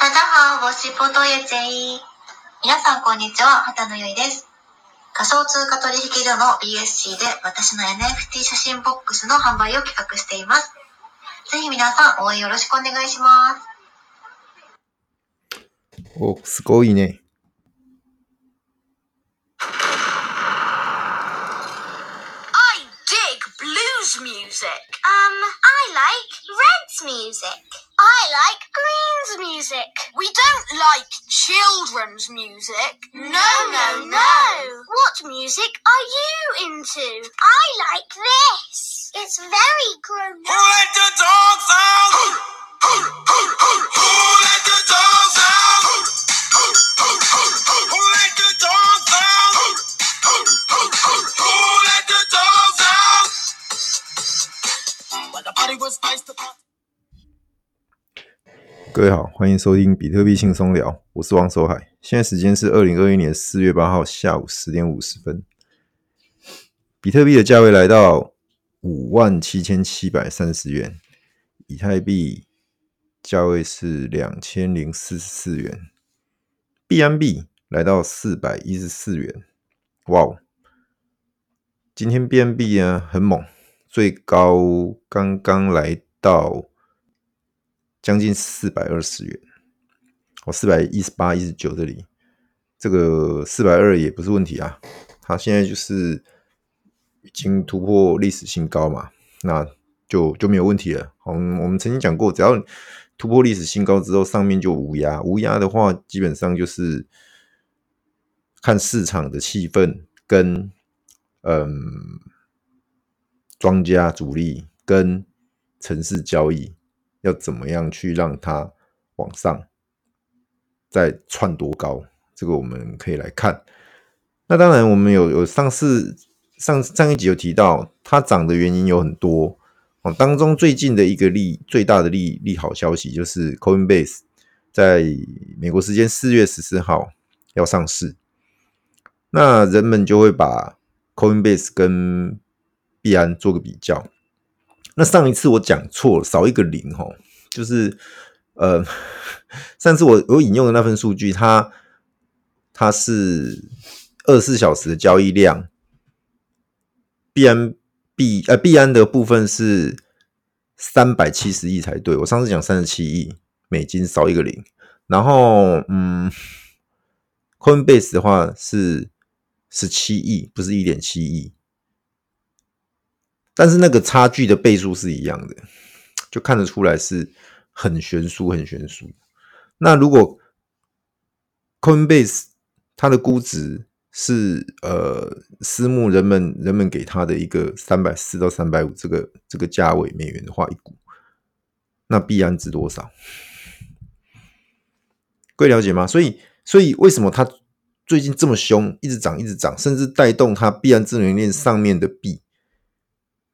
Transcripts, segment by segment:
大家好，我是波多野结衣。皆さんこんにちは、畑野由衣です。仮想通货取引所の BSC で私の NFT 写真ボックスの贩売を企画しています。ぜひ皆さん応援よろしくお愿いします。お、すごいね。I dig blues music. Um, I like Red's music. I like Green's music. We don't like children's music. No, no, no. What music are you into? I like this. It's very grown Who let the dogs out? Who let the dogs out? Who let the dogs out? Who let the dogs out? When the party was nice, the party. 各位好，欢迎收听比特币轻松聊，我是王守海。现在时间是二零二一年四月八号下午十点五十分。比特币的价位来到五万七千七百三十元，以太币价位是两千零四十四元，币安币来到四百一十四元。哇哦！今天币安币呢很猛，最高刚刚来到。将近四百二十元，哦，四百一十八、一十九这里，这个四百二也不是问题啊。它现在就是已经突破历史新高嘛，那就就没有问题了。我们我们曾经讲过，只要突破历史新高之后，上面就无压。无压的话，基本上就是看市场的气氛跟嗯庄家主力跟城市交易。要怎么样去让它往上再窜多高？这个我们可以来看。那当然，我们有有上次上上一集有提到，它涨的原因有很多哦。当中最近的一个利最大的利利好消息就是 Coinbase 在美国时间四月十四号要上市，那人们就会把 Coinbase 跟币安做个比较。那上一次我讲错了，少一个零齁，就是呃，上次我我引用的那份数据，它它是二十四小时的交易量，币安币呃币安的部分是三百七十亿才对，我上次讲三十七亿美金，少一个零，然后嗯，Coinbase 的话是十七亿，不是一点七亿。但是那个差距的倍数是一样的，就看得出来是很悬殊、很悬殊。那如果 Coinbase 它的估值是呃私募人们人们给它的一个三百四到三百五这个这个价位美元的话一股，那币安值多少？各位了解吗？所以所以为什么它最近这么凶，一直涨一直涨，甚至带动它币安智能链上面的币？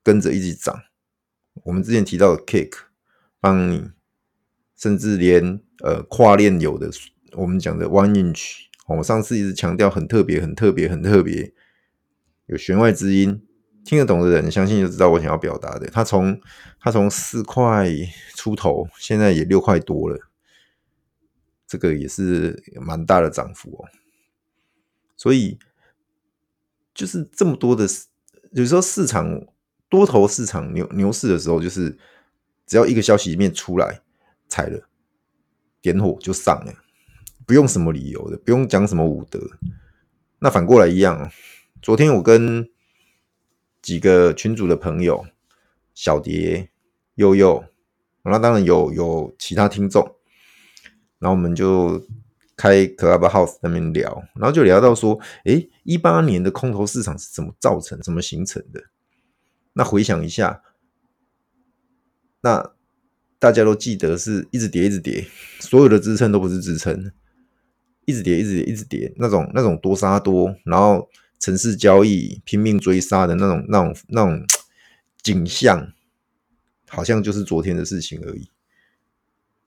跟着一起涨，我们之前提到的 Cake 帮你，甚至连呃跨链有的，我们讲的 One Inch，我上次一直强调很特别、很特别、很特别，有弦外之音，听得懂的人相信就知道我想要表达的。它从它从四块出头，现在也六块多了，这个也是蛮大的涨幅哦。所以就是这么多的，有时候市场。多头市场牛牛市的时候，就是只要一个消息面出来，踩了点火就上了，不用什么理由的，不用讲什么武德。那反过来一样，昨天我跟几个群主的朋友，小蝶、悠悠，那当然有有其他听众，然后我们就开 Clubhouse 那边聊，然后就聊到说，诶，一八年的空头市场是怎么造成、怎么形成的？那回想一下，那大家都记得是一直跌，一直跌，所有的支撑都不是支撑，一直跌，一直跌，一直跌，那种那种多杀多，然后城市交易拼命追杀的那种、那种、那种景象，好像就是昨天的事情而已。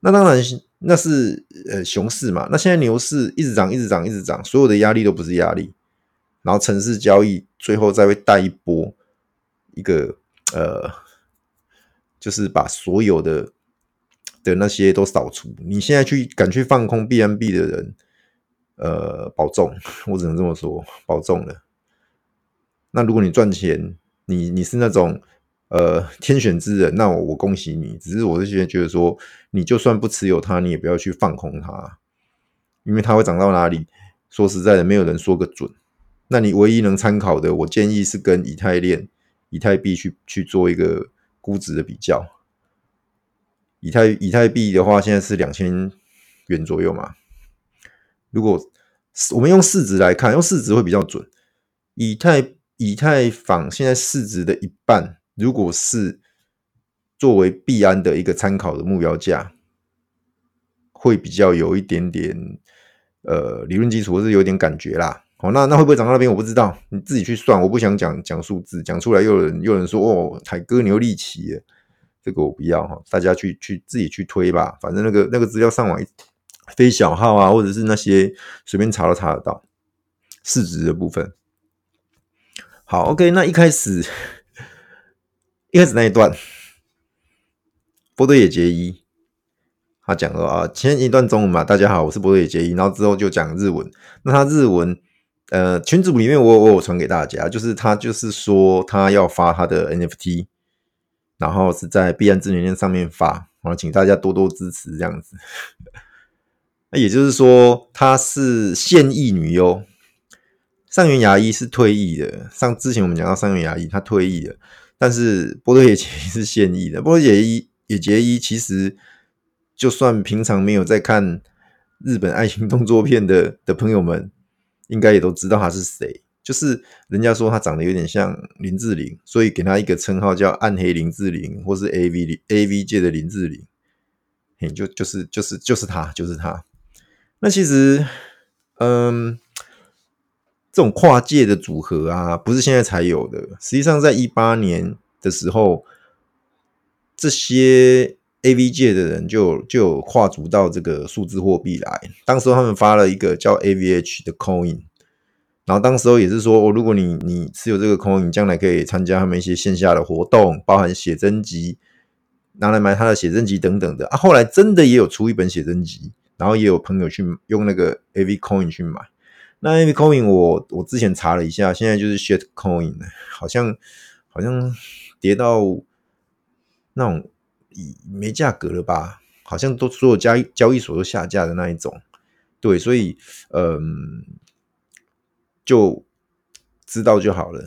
那当然，那是呃熊市嘛。那现在牛市一直涨，一直涨，一直涨，所有的压力都不是压力，然后城市交易最后再会带一波。一个呃，就是把所有的的那些都扫除。你现在去敢去放空 B M B 的人，呃，保重，我只能这么说，保重了。那如果你赚钱，你你是那种呃天选之人，那我我恭喜你。只是我是觉得觉得说，你就算不持有它，你也不要去放空它，因为它会涨到哪里，说实在的，没有人说个准。那你唯一能参考的，我建议是跟以太链、以太币去去做一个估值的比较。以太以太币的话，现在是两千元左右嘛。如果我们用市值来看，用市值会比较准。以太以太坊现在市值的一半，如果是作为币安的一个参考的目标价，会比较有一点点呃理论基础，或是有点感觉啦。好，那那会不会涨到那边？我不知道，你自己去算。我不想讲讲数字，讲出来又有人又有人说哦，台哥你又立奇耶，这个我不要哈，大家去去自己去推吧。反正那个那个资料上网非小号啊，或者是那些随便查都查得到市值的部分。好，OK，那一开始一开始那一段，波多野结衣他讲了啊，前一段中文嘛，大家好，我是波多野结衣，然后之后就讲日文，那他日文。呃，群组里面我我有传给大家，就是他就是说他要发他的 NFT，然后是在币安智能链上面发，然后请大家多多支持这样子。那也就是说他是现役女优，上原芽衣是退役的。上之前我们讲到上原芽衣，他退役了，但是波多野结衣是现役的。波多野结衣野结衣其实就算平常没有在看日本爱情动作片的的朋友们。应该也都知道他是谁，就是人家说他长得有点像林志玲，所以给他一个称号叫“暗黑林志玲”或是 “AV AV 界的林志玲”，嘿，就就是就是就是他，就是他。那其实，嗯，这种跨界的组合啊，不是现在才有的。实际上，在一八年的时候，这些 AV 界的人就就跨足到这个数字货币来。当时他们发了一个叫 AVH 的 Coin。然后当时候也是说，哦，如果你你持有这个 coin，将来可以参加他们一些线下的活动，包含写真集，拿来买他的写真集等等的啊。后来真的也有出一本写真集，然后也有朋友去用那个 AV coin 去买。那 AV coin 我我之前查了一下，现在就是 shit coin，好像好像跌到那种没价格了吧？好像都所有交易交易所都下架的那一种。对，所以嗯。就知道就好了，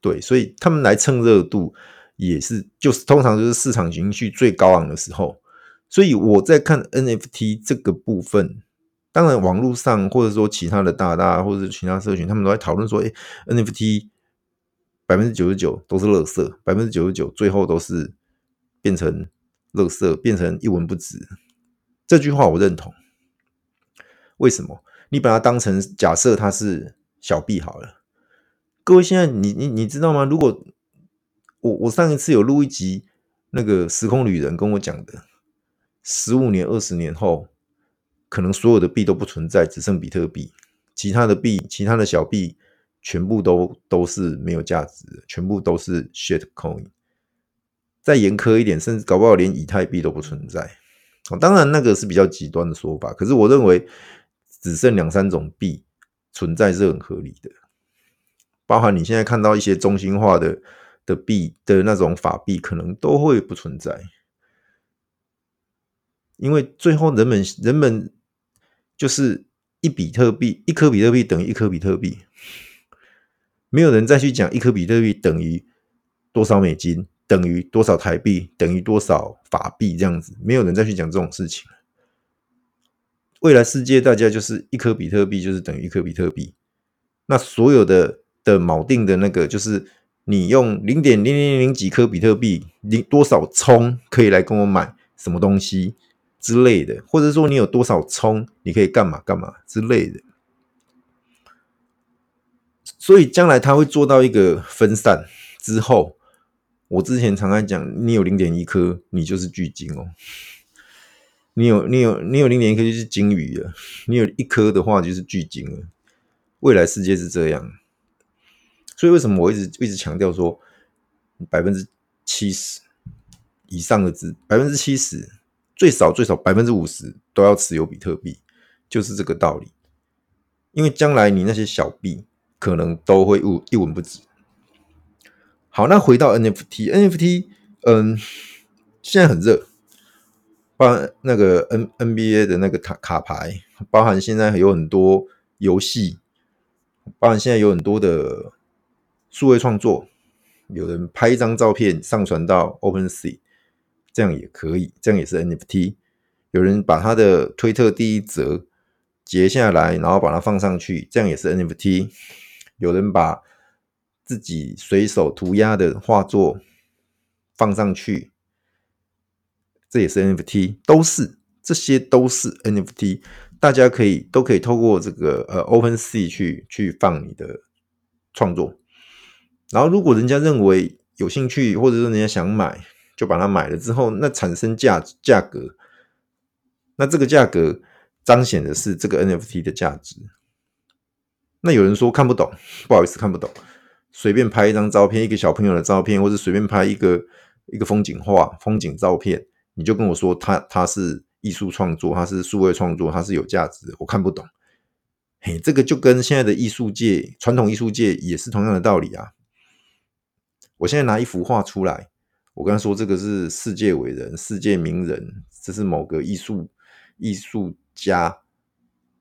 对，所以他们来蹭热度也是，就是通常就是市场情绪最高昂的时候。所以我在看 NFT 这个部分，当然网络上或者说其他的大大或者其他社群，他们都在讨论说，哎，NFT 百分之九十九都是垃圾，百分之九十九最后都是变成垃圾，变成一文不值。这句话我认同。为什么？你把它当成假设它是。小币好了，各位现在你你你知道吗？如果我我上一次有录一集那个时空旅人跟我讲的，十五年二十年后，可能所有的币都不存在，只剩比特币，其他的币其他的小币全部都都是没有价值的，全部都是 shit coin。再严苛一点，甚至搞不好连以太币都不存在。哦，当然那个是比较极端的说法，可是我认为只剩两三种币。存在是很合理的，包含你现在看到一些中心化的的币的那种法币，可能都会不存在，因为最后人们人们就是一比特币，一颗比特币等于一颗比特币，没有人再去讲一颗比特币等于多少美金，等于多少台币，等于多少法币这样子，没有人再去讲这种事情。未来世界，大家就是一颗比特币就是等于一颗比特币。那所有的的锚定的那个，就是你用零点零零零几颗比特币，你多少冲可以来跟我买什么东西之类的，或者说你有多少冲，你可以干嘛干嘛之类的。所以将来它会做到一个分散之后，我之前常常讲，你有零点一颗，你就是巨鲸哦。你有你有你有零点一颗就是鲸鱼了，你有一颗的话就是巨鲸了。未来世界是这样，所以为什么我一直一直强调说，百分之七十以上的资，百分之七十最少最少百分之五十都要持有比特币，就是这个道理。因为将来你那些小币可能都会一一文不值。好，那回到 NFT，NFT，嗯，现在很热，包含那个 N NBA 的那个卡卡牌，包含现在有很多游戏，包含现在有很多的数位创作，有人拍一张照片上传到 OpenSea，这样也可以，这样也是 NFT。有人把他的推特第一则截下来，然后把它放上去，这样也是 NFT。有人把自己随手涂鸦的画作放上去，这也是 NFT，都是这些都是 NFT，大家可以都可以透过这个呃 OpenSea 去去放你的创作，然后如果人家认为有兴趣，或者说人家想买，就把它买了之后，那产生价价格，那这个价格彰显的是这个 NFT 的价值。那有人说看不懂，不好意思看不懂。随便拍一张照片，一个小朋友的照片，或者随便拍一个一个风景画、风景照片，你就跟我说它它是艺术创作，它是数位创作，它是有价值的，我看不懂。嘿，这个就跟现在的艺术界、传统艺术界也是同样的道理啊。我现在拿一幅画出来，我跟他说这个是世界伟人、世界名人，这是某个艺术艺术家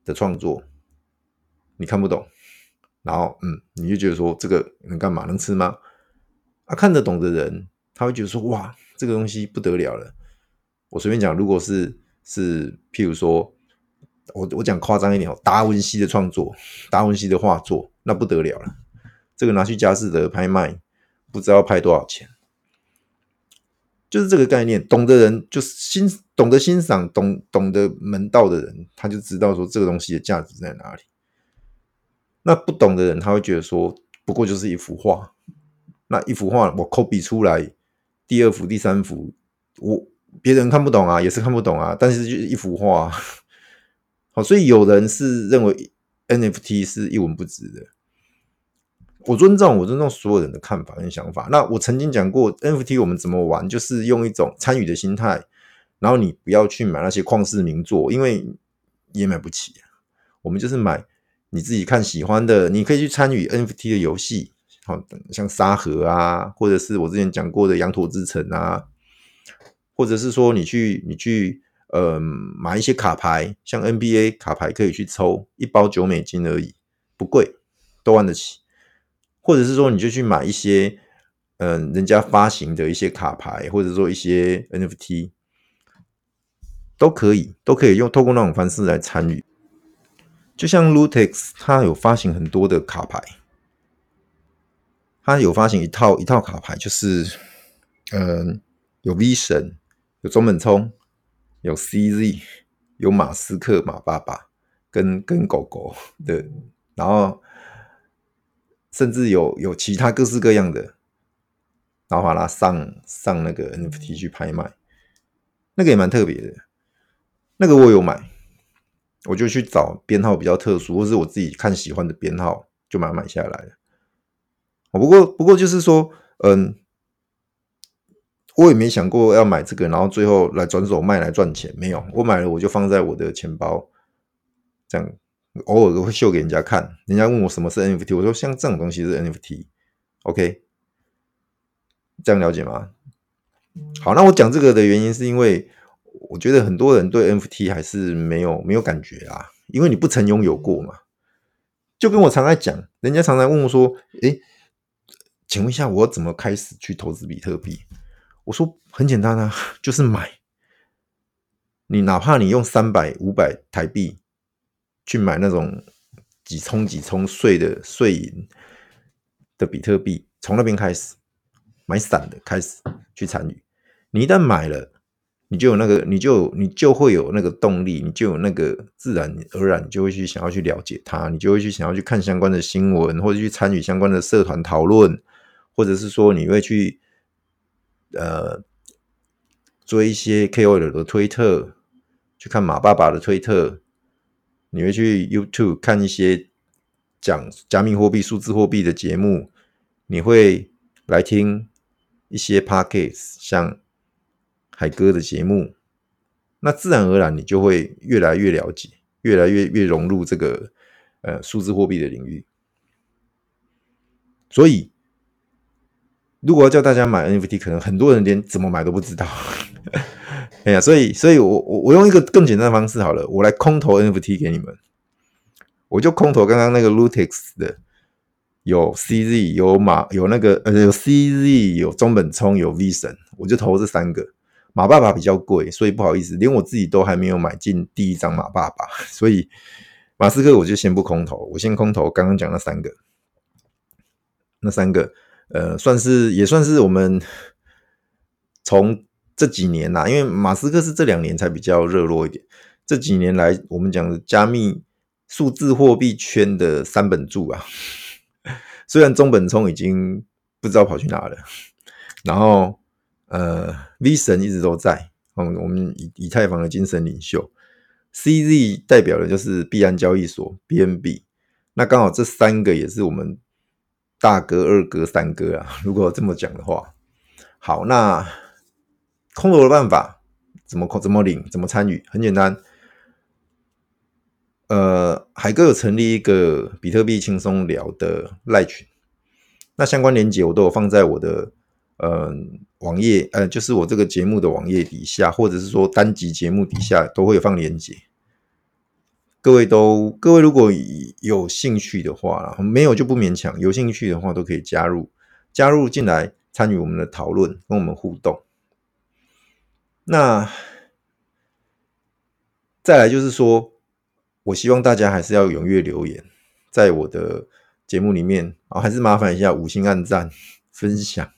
的创作，你看不懂。然后，嗯，你就觉得说这个能干嘛？能吃吗？啊，看得懂的人，他会觉得说，哇，这个东西不得了了。我随便讲，如果是是，譬如说，我我讲夸张一点哦，达文西的创作，达文西的画作，那不得了了。这个拿去佳士得拍卖，不知道拍多少钱。就是这个概念，懂的人就是欣懂得欣赏，懂懂得门道的人，他就知道说这个东西的价值在哪里。那不懂的人，他会觉得说，不过就是一幅画。那一幅画，我 copy 出来，第二幅、第三幅，我别人看不懂啊，也是看不懂啊。但是就是一幅画，好，所以有人是认为 NFT 是一文不值的。我尊重，我尊重所有人的看法跟想法。那我曾经讲过 NFT 我们怎么玩，就是用一种参与的心态，然后你不要去买那些旷世名作，因为也买不起。我们就是买。你自己看喜欢的，你可以去参与 NFT 的游戏，好，像沙盒啊，或者是我之前讲过的羊驼之城啊，或者是说你去你去呃买一些卡牌，像 NBA 卡牌可以去抽，一包九美金而已，不贵，都玩得起。或者是说你就去买一些嗯、人家发行的一些卡牌，或者说一些 NFT 都可以，都可以用透过那种方式来参与。就像 Lootex，它有发行很多的卡牌，它有发行一套一套卡牌，就是，嗯、有 V 神，有中本聪，有 CZ，有马斯克马爸爸跟跟狗狗的，然后甚至有有其他各式各样的，然后把它上上那个 NFT 去拍卖，那个也蛮特别的，那个我有买。我就去找编号比较特殊，或是我自己看喜欢的编号，就把它买下来了。不过，不过就是说，嗯，我也没想过要买这个，然后最后来转手卖来赚钱。没有，我买了我就放在我的钱包，这样偶尔都会秀给人家看。人家问我什么是 NFT，我说像这种东西是 NFT。OK，这样了解吗？好，那我讲这个的原因是因为。我觉得很多人对 NFT 还是没有没有感觉啊，因为你不曾拥有过嘛。就跟我常在讲，人家常常问我说：“诶，请问一下，我怎么开始去投资比特币？”我说：“很简单啊，就是买。你哪怕你用三百、五百台币去买那种几冲几冲税的税银的比特币，从那边开始买散的开始去参与。你一旦买了。”你就有那个，你就你就会有那个动力，你就有那个自然而然，你就会去想要去了解它，你就会去想要去看相关的新闻，或者去参与相关的社团讨论，或者是说你会去呃追一些 KOL 的推特，去看马爸爸的推特，你会去 YouTube 看一些讲加密货币、数字货币的节目，你会来听一些 Podcast 像。海哥的节目，那自然而然你就会越来越了解，越来越越融入这个呃数字货币的领域。所以，如果要叫大家买 NFT，可能很多人连怎么买都不知道。哎呀，所以，所以我我我用一个更简单的方式好了，我来空投 NFT 给你们，我就空投刚刚那个 Lootex 的，有 CZ，有马，有那个呃，有 CZ，有中本聪，有 V 神，我就投这三个。马爸爸比较贵，所以不好意思，连我自己都还没有买进第一张马爸爸，所以马斯克我就先不空投，我先空投刚刚讲那三个，那三个呃，算是也算是我们从。这几年呐、因为马斯克是这两年才比较热络一点。这几年来，我们讲的加密数字货币圈的三本柱啊，虽然中本聪已经不知道跑去哪了，然后呃，V 神一直都在，嗯，我们以以太坊的精神领袖，CZ 代表的就是币安交易所 BNB，那刚好这三个也是我们大哥、二哥、三哥啊。如果这么讲的话，好，那。空投的办法怎么空？怎么领？怎么参与？很简单。呃，海哥有成立一个比特币轻松聊的赖群，那相关链接我都有放在我的呃网页，呃，就是我这个节目的网页底下，或者是说单集节目底下都会有放链接。各位都，各位如果有兴趣的话，没有就不勉强。有兴趣的话都可以加入，加入进来参与我们的讨论，跟我们互动。那再来就是说，我希望大家还是要踊跃留言，在我的节目里面啊，还是麻烦一下五星按赞、分享、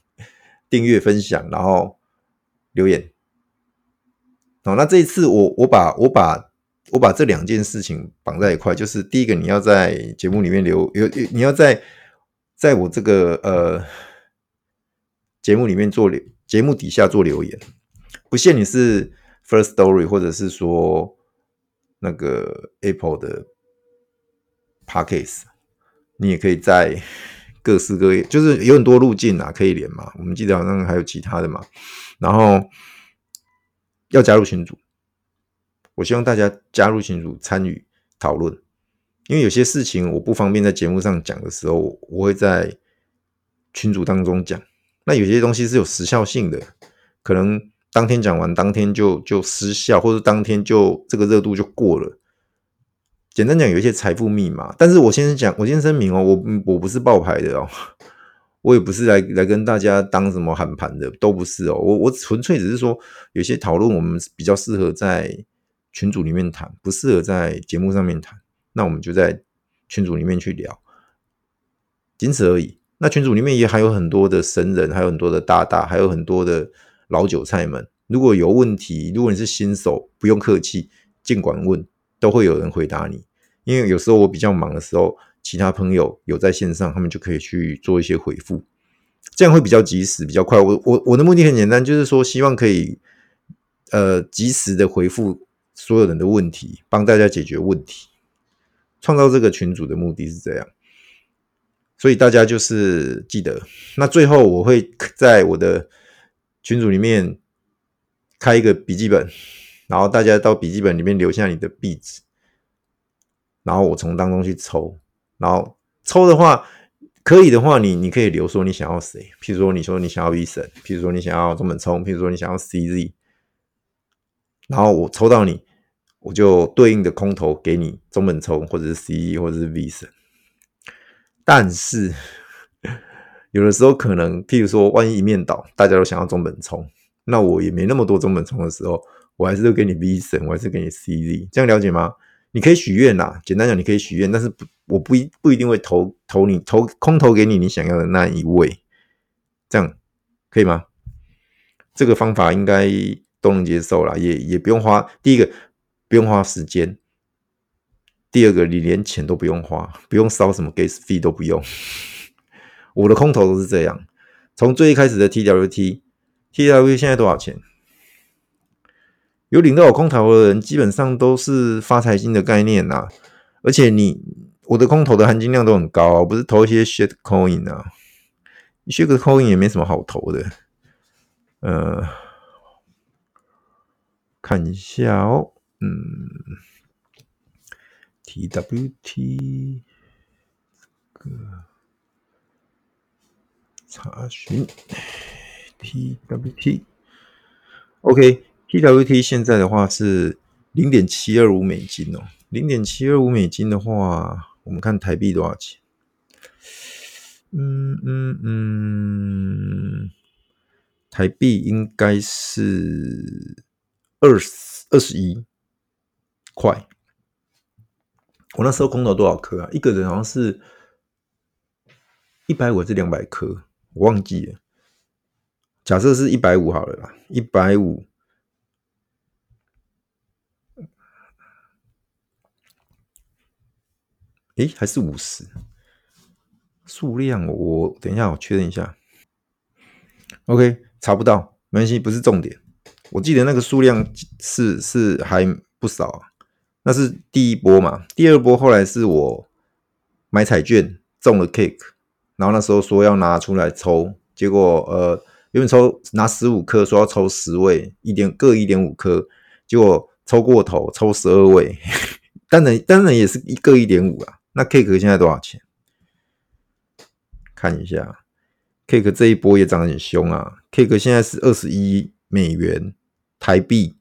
订阅、分享，然后留言。好，那这一次我我把我把我把这两件事情绑在一块，就是第一个，你要在节目里面留有，你要在在我这个呃节目里面做留，节目底下做留言。不限你是 First Story，或者是说那个 Apple 的 Podcast，你也可以在各式各样，就是有很多路径啊，可以连嘛。我们记得好像还有其他的嘛。然后要加入群组，我希望大家加入群组参与讨论，因为有些事情我不方便在节目上讲的时候，我会在群组当中讲。那有些东西是有时效性的，可能。当天讲完，当天就就失效，或者当天就这个热度就过了。简单讲，有一些财富密码。但是我先讲，我先声明哦，我我不是报牌的哦，我也不是来来跟大家当什么喊盘的，都不是哦。我我纯粹只是说，有些讨论我们比较适合在群组里面谈，不适合在节目上面谈。那我们就在群组里面去聊，仅此而已。那群组里面也还有很多的神人，还有很多的大大，还有很多的。老韭菜们，如果有问题，如果你是新手，不用客气，尽管问，都会有人回答你。因为有时候我比较忙的时候，其他朋友有在线上，他们就可以去做一些回复，这样会比较及时，比较快。我我我的目的很简单，就是说希望可以呃及时的回复所有人的问题，帮大家解决问题，创造这个群组的目的是这样。所以大家就是记得，那最后我会在我的。群组里面开一个笔记本，然后大家到笔记本里面留下你的壁纸，然后我从当中去抽，然后抽的话可以的话，你你可以留说你想要谁，譬如说你说你想要 V 神，譬如说你想要中本聪，譬如说你想要 CZ，然后我抽到你，我就对应的空投给你中本聪或者是 CZ 或者是 V 神，但是。有的时候可能，譬如说，万一一面倒，大家都想要中本聪，那我也没那么多中本聪的时候，我还是会给你 V 神，我还是给你 CZ，这样了解吗？你可以许愿呐，简单讲，你可以许愿，但是不，我不一不一定会投投你投空投给你你想要的那一位，这样可以吗？这个方法应该都能接受啦，也也不用花，第一个不用花时间，第二个你连钱都不用花，不用烧什么 gas fee 都不用。我的空投都是这样，从最一开始的 TWT，TWT 现在多少钱？有领到我空投的人，基本上都是发财金的概念呐、啊。而且你我的空投的含金量都很高、啊，不是投一些 shit coin 啊，shit coin 也没什么好投的。呃，看一下哦，嗯，TWT 个查询。TWT，OK TWT 现在的话是零点七二五美金哦，零点七二五美金的话，我们看台币多少钱？嗯嗯嗯，台币应该是二十二十一块。我那时候空投多少颗啊？一个人好像是一百五还是两百颗，我忘记了。假设是一百五好了啦，一百五。诶，还是五十？数量我等一下，我确认一下。OK，查不到，没关系，不是重点。我记得那个数量是是还不少，那是第一波嘛。第二波后来是我买彩券中了 cake，然后那时候说要拿出来抽，结果呃，原本抽拿十五颗，说要抽十位，一点各一点五颗，结果抽过头，抽十二位，当然当然也是一个一点五啊。那 K 哥现在多少钱？看一下，K 哥这一波也涨得很凶啊！K 哥现在是二十一美元，台币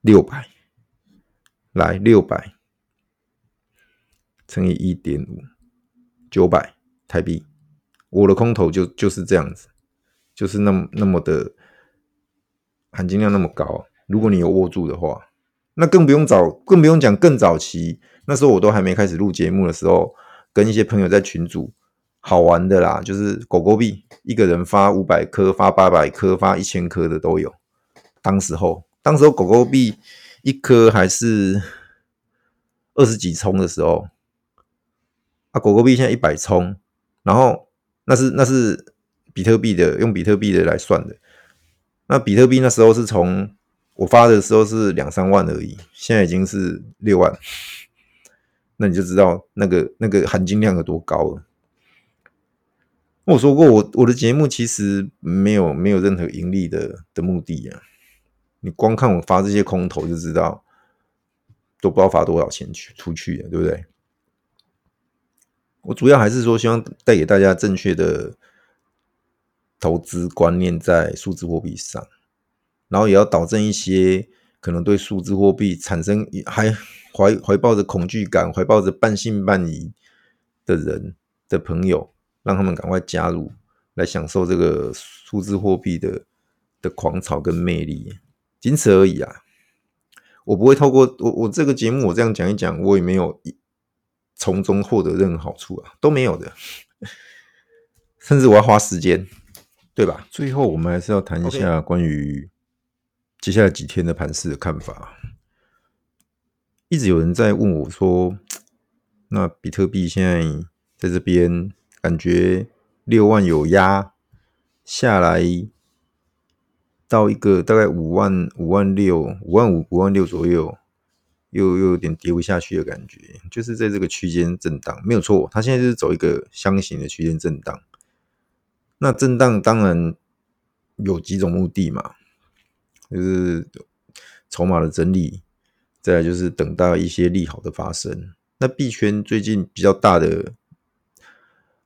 六百，来六百乘以一点五，九百台币。我的空头就就是这样子，就是那么那么的含金量那么高。如果你有握住的话，那更不用找，更不用讲更早期，那时候我都还没开始录节目的时候，跟一些朋友在群组。好玩的啦，就是狗狗币，一个人发五百颗、发八百颗、发一千颗的都有。当时候，当时候狗狗币一颗还是二十几冲的时候，啊，狗狗币现在一百冲，然后那是那是比特币的，用比特币的来算的。那比特币那时候是从我发的时候是两三万而已，现在已经是六万，那你就知道那个那个含金量有多高了。我说过我，我的节目其实没有没有任何盈利的的目的啊。你光看我发这些空头就知道，都不知道发多少钱去出去了，对不对？我主要还是说希望带给大家正确的投资观念在数字货币上，然后也要导正一些可能对数字货币产生还怀怀抱着恐惧感、怀抱着半信半疑的人的朋友。让他们赶快加入，来享受这个数字货币的的狂潮跟魅力，仅此而已啊！我不会透过我我这个节目，我这样讲一讲，我也没有从中获得任何好处啊，都没有的。甚至我要花时间，对吧？最后，我们还是要谈一下关于接下来几天的盘势的看法。一直有人在问我说：“那比特币现在在这边？”感觉六万有压下来，到一个大概五万五万六五万五五万六左右，又又有点跌不下去的感觉，就是在这个区间震荡，没有错。它现在就是走一个箱型的区间震荡。那震荡当然有几种目的嘛，就是筹码的整理，再来就是等到一些利好的发生。那币圈最近比较大的。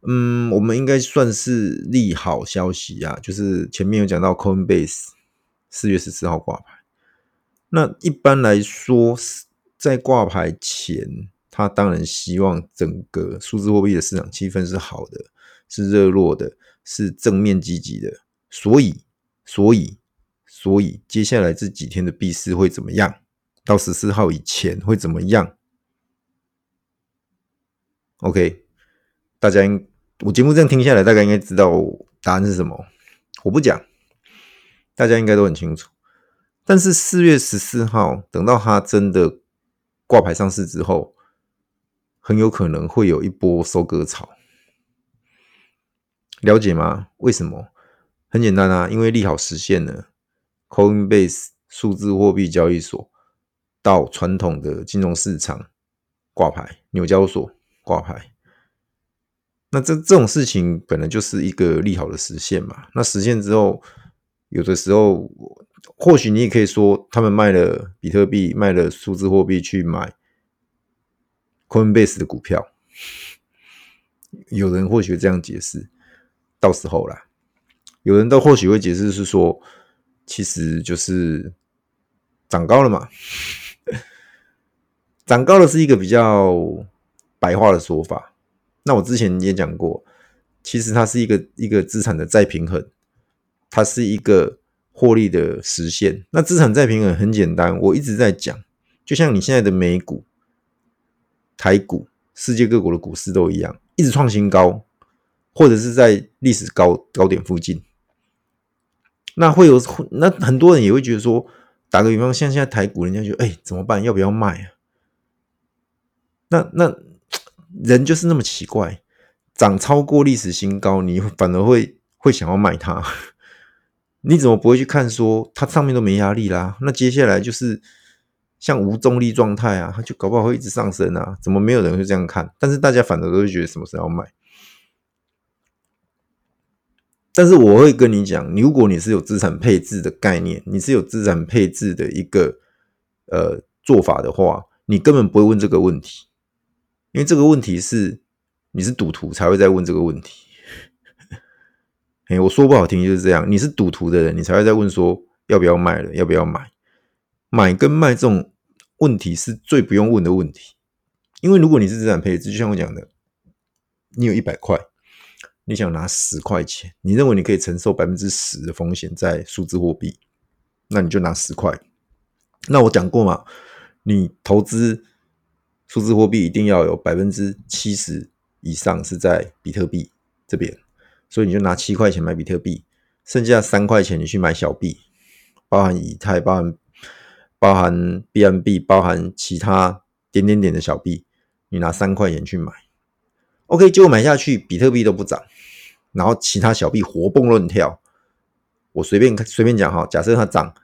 嗯，我们应该算是利好消息啊，就是前面有讲到 Coinbase 四月十四号挂牌。那一般来说，在挂牌前，他当然希望整个数字货币的市场气氛是好的，是热络的，是正面积极的。所以，所以，所以接下来这几天的币市会怎么样？到十四号以前会怎么样？OK，大家应。我节目这样听下来，大概应该知道答案是什么。我不讲，大家应该都很清楚。但是四月十四号，等到它真的挂牌上市之后，很有可能会有一波收割潮。了解吗？为什么？很简单啊，因为利好实现了，Coinbase 数字货币交易所到传统的金融市场挂牌，纽交所挂牌。那这这种事情本来就是一个利好的实现嘛。那实现之后，有的时候或许你也可以说，他们卖了比特币，卖了数字货币去买 Coinbase 的股票。有人或许会这样解释，到时候啦，有人都或许会解释是说，其实就是长高了嘛。长高了是一个比较白话的说法。那我之前也讲过，其实它是一个一个资产的再平衡，它是一个获利的实现。那资产再平衡很简单，我一直在讲，就像你现在的美股、台股、世界各国的股市都一样，一直创新高，或者是在历史高高点附近。那会有那很多人也会觉得说，打个比方，像现在台股，人家就哎、怎么办？要不要卖啊？那那人就是那么奇怪，涨超过历史新高，你反而会会想要买它。你怎么不会去看说它上面都没压力啦？那接下来就是像无重力状态啊，它就搞不好会一直上升啊？怎么没有人会这样看？但是大家反而都会觉得什么时候要卖？但是我会跟你讲，如果你是有资产配置的概念，你是有资产配置的一个呃做法的话，你根本不会问这个问题。因为这个问题是你是赌徒才会在问这个问题，哎，我说不好听就是这样，你是赌徒的人，你才会在问说要不要卖了，要不要买？买跟卖这种问题是最不用问的问题，因为如果你是资产配置，就像我讲的，你有一百块，你想拿十块钱，你认为你可以承受百分之十的风险在数字货币，那你就拿十块。那我讲过嘛，你投资。数字货币一定要有百分之七十以上是在比特币这边，所以你就拿七块钱买比特币，剩下三块钱你去买小币，包含以太、包含包含 BNB、包含其他点点点的小币，你拿三块钱去买。OK，结果买下去，比特币都不涨，然后其他小币活蹦乱跳。我随便随便讲哈，假设它涨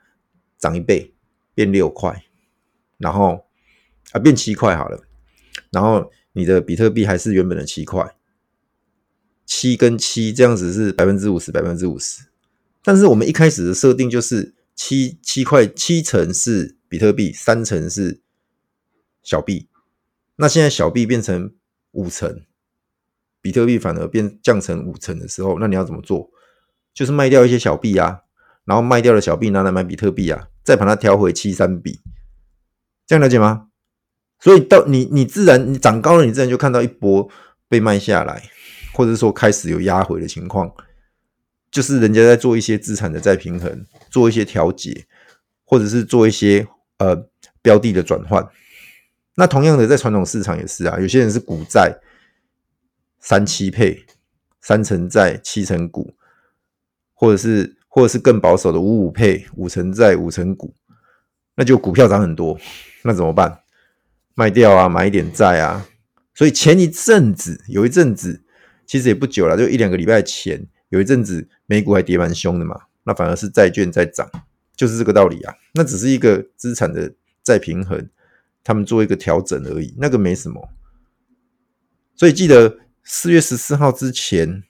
涨一倍，变六块，然后。啊，变七块好了，然后你的比特币还是原本的七块，七跟七这样子是百分之五十，百分之五十。但是我们一开始的设定就是七七块，七成是比特币，三成是小币。那现在小币变成五成，比特币反而变降成五成的时候，那你要怎么做？就是卖掉一些小币啊，然后卖掉的小币拿来买比特币啊，再把它调回七三比，这样了解吗？所以到你你自然你涨高了，你自然就看到一波被卖下来，或者说开始有压回的情况，就是人家在做一些资产的再平衡，做一些调节，或者是做一些呃标的的转换。那同样的，在传统市场也是啊，有些人是股债三七配，三成债七成股，或者是或者是更保守的五五配，五成债五成股，那就股票涨很多，那怎么办？卖掉啊，买一点债啊，所以前一阵子有一阵子，其实也不久了，就一两个礼拜前，有一阵子美股还跌蛮凶的嘛，那反而是债券在涨，就是这个道理啊。那只是一个资产的再平衡，他们做一个调整而已，那个没什么。所以记得四月十四号之前，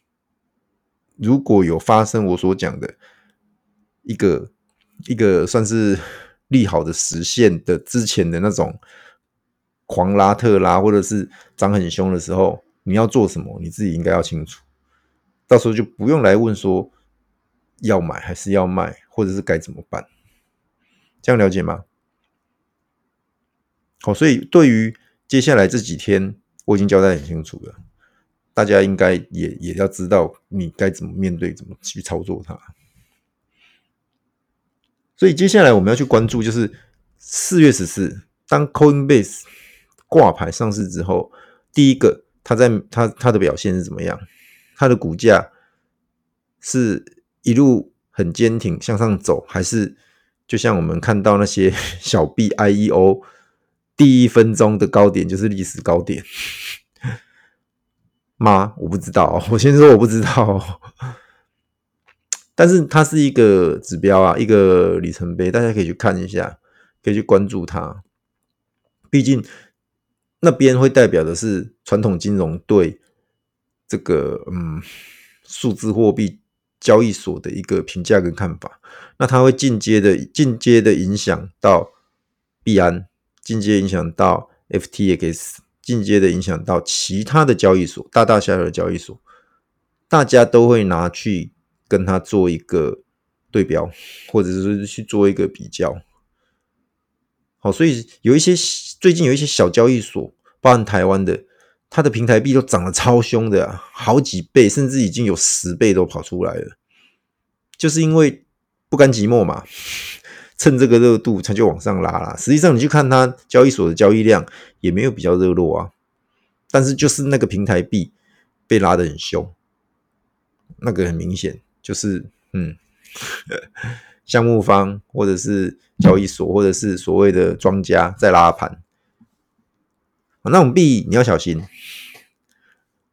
如果有发生我所讲的一个一个算是 利好的实现的之前的那种。狂拉特拉，或者是涨很凶的时候，你要做什么？你自己应该要清楚。到时候就不用来问说要买还是要卖，或者是该怎么办。这样了解吗？好，所以对于接下来这几天，我已经交代很清楚了。大家应该也也要知道你该怎么面对，怎么去操作它。所以接下来我们要去关注，就是四月十四，当 Coinbase。挂牌上市之后，第一个，它在它它的表现是怎么样？它的股价是一路很坚挺向上走，还是就像我们看到那些小币 IEO 第一分钟的高点就是历史高点吗？我不知道，我先说我不知道，但是它是一个指标啊，一个里程碑，大家可以去看一下，可以去关注它，毕竟。那边会代表的是传统金融对这个嗯数字货币交易所的一个评价跟看法。那它会间接的、间接的影响到币安，间接影响到 FTX，间接的影响到其他的交易所，大大小小的交易所，大家都会拿去跟它做一个对标，或者是去做一个比较。好，所以有一些最近有一些小交易所，包含台湾的，它的平台币都涨得超凶的，好几倍，甚至已经有十倍都跑出来了，就是因为不甘寂寞嘛，趁这个热度，它就往上拉啦。实际上，你去看它交易所的交易量，也没有比较热络啊，但是就是那个平台币被拉得很凶，那个很明显就是嗯。项目方或者是交易所，或者是所谓的庄家在拉盘，那种币你要小心。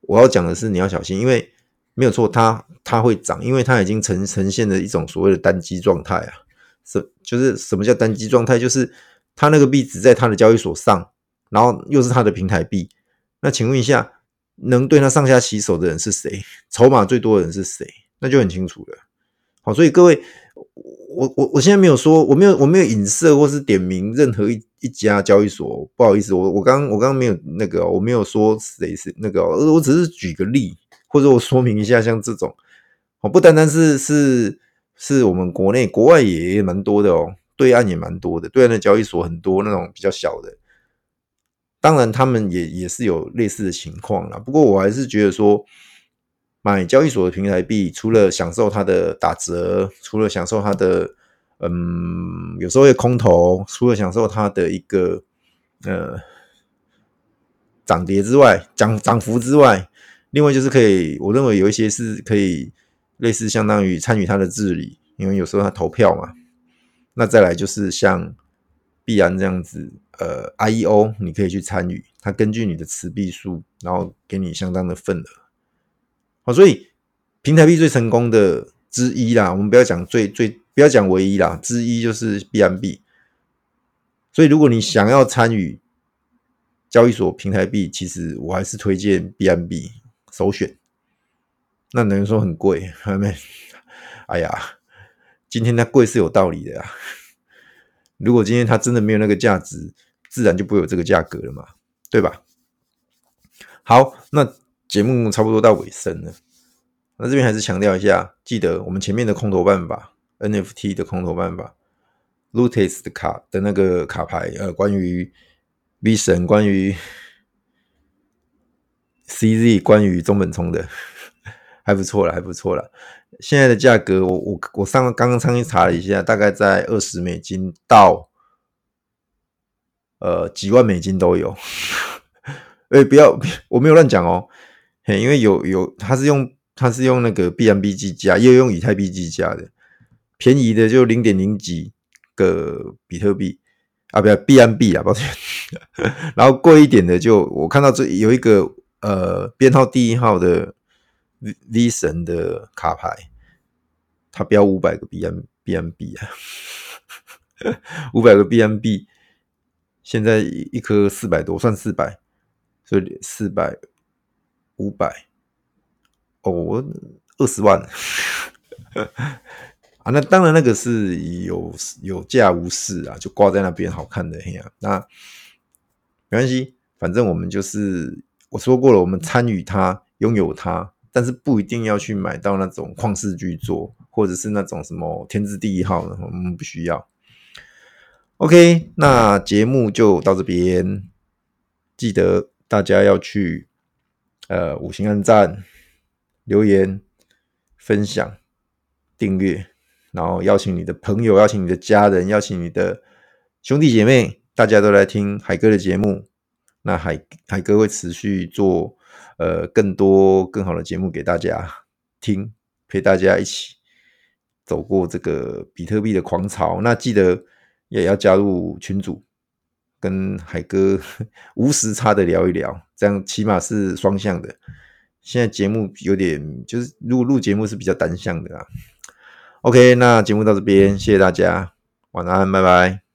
我要讲的是你要小心，因为没有错，它它会涨，因为它已经呈呈现了一种所谓的单机状态啊。什就是什么叫单机状态？就是他那个币只在他的交易所上，然后又是他的平台币。那请问一下，能对他上下其手的人是谁？筹码最多的人是谁？那就很清楚了。好，所以各位。我我我现在没有说，我没有我没有影射或是点名任何一一家交易所，不好意思，我我刚我刚刚没有那个，我没有说谁是那个，我只是举个例，或者我说明一下，像这种，哦，不单单是是是我们国内，国外也蛮多的哦，对岸也蛮多的，对岸的交易所很多那种比较小的，当然他们也也是有类似的情况啦，不过我还是觉得说。买交易所的平台币，除了享受它的打折，除了享受它的嗯，有时候会空头，除了享受它的一个呃涨跌之外，涨涨幅之外，另外就是可以，我认为有一些是可以类似相当于参与它的治理，因为有时候他投票嘛。那再来就是像币安这样子，呃，IEO 你可以去参与，它根据你的持币数，然后给你相当的份额。好，所以平台币最成功的之一啦，我们不要讲最最，不要讲唯一啦，之一就是 BNB。所以如果你想要参与交易所平台币，其实我还是推荐 BNB 首选。那等于说很贵？还没？哎呀，今天它贵是有道理的呀。如果今天它真的没有那个价值，自然就不会有这个价格了嘛，对吧？好，那。节目差不多到尾声了，那这边还是强调一下，记得我们前面的空投办法，NFT 的空投办法，Lootes 的卡的那个卡牌，呃，关于 V 神，关于 CZ，关于中本聪的，还不错了，还不错了。现在的价格，我我我上刚刚上去查了一下，大概在二十美金到呃几万美金都有。哎、不要，我没有乱讲哦。嘿，因为有有，他是用他是用那个 B M B 计价，也有用以太币计价的，便宜的就零点零几个比特币啊，不要 B M B 啊，抱歉。然后贵一点的就我看到这有一个呃编号第一号的 V, V 神的卡牌，它标五百个 B M B M B 啊，五百个 B M B，现在一颗四百多，算四百，所以四百。五百哦，二十万啊！那当然，那个是有有价无市啊，就挂在那边好看的嘿呀。那没关系，反正我们就是我说过了，我们参与它，拥有它，但是不一定要去买到那种旷世巨作，或者是那种什么天字第一号的，我们不需要。OK，那节目就到这边，记得大家要去。呃，五星按赞、留言、分享、订阅，然后邀请你的朋友、邀请你的家人、邀请你的兄弟姐妹，大家都来听海哥的节目。那海海哥会持续做呃更多更好的节目给大家听，陪大家一起走过这个比特币的狂潮。那记得也要加入群组。跟海哥 无时差的聊一聊，这样起码是双向的。现在节目有点就是录录节目是比较单向的啊。OK，那节目到这边，谢谢大家，晚安，拜拜。